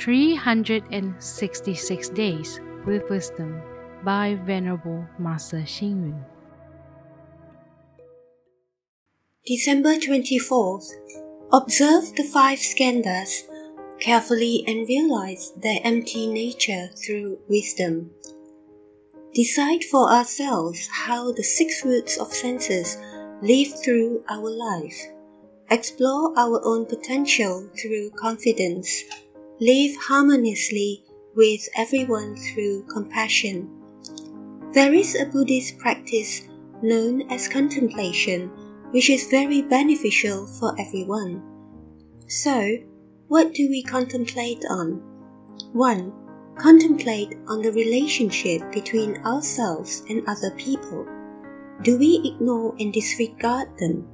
366 Days with Wisdom by Venerable Master Hsing Yun. December 24th. Observe the five skandhas carefully and realize their empty nature through wisdom. Decide for ourselves how the six roots of senses live through our life. Explore our own potential through confidence. Live harmoniously with everyone through compassion. There is a Buddhist practice known as contemplation, which is very beneficial for everyone. So, what do we contemplate on? 1. Contemplate on the relationship between ourselves and other people. Do we ignore and disregard them?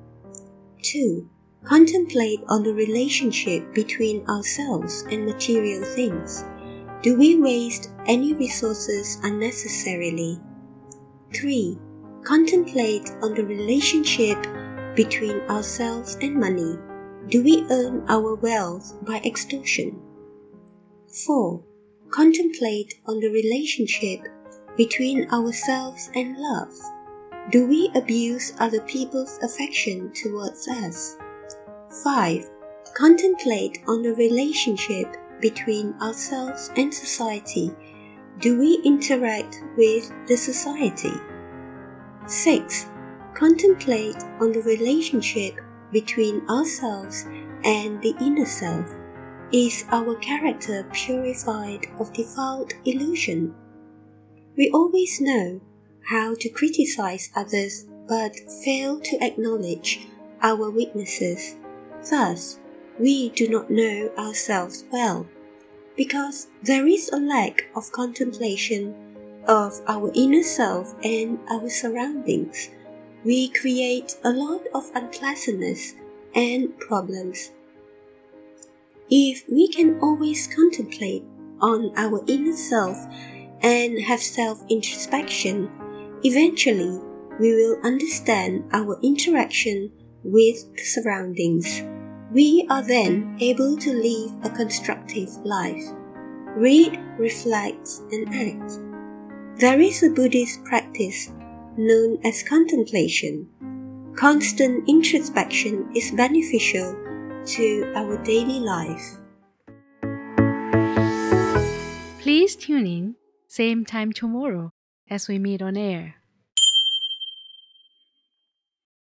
2. Contemplate on the relationship between ourselves and material things. Do we waste any resources unnecessarily? 3. Contemplate on the relationship between ourselves and money. Do we earn our wealth by extortion? 4. Contemplate on the relationship between ourselves and love. Do we abuse other people's affection towards us? 5. Contemplate on the relationship between ourselves and society. Do we interact with the society? 6. Contemplate on the relationship between ourselves and the inner self. Is our character purified of defiled illusion? We always know how to criticize others but fail to acknowledge our weaknesses. Thus, we do not know ourselves well, because there is a lack of contemplation of our inner self and our surroundings. We create a lot of unpleasantness and problems. If we can always contemplate on our inner self and have self introspection, eventually we will understand our interaction with the surroundings. We are then able to live a constructive life. Read, reflect, and act. There is a Buddhist practice known as contemplation. Constant introspection is beneficial to our daily life. Please tune in, same time tomorrow as we meet on air.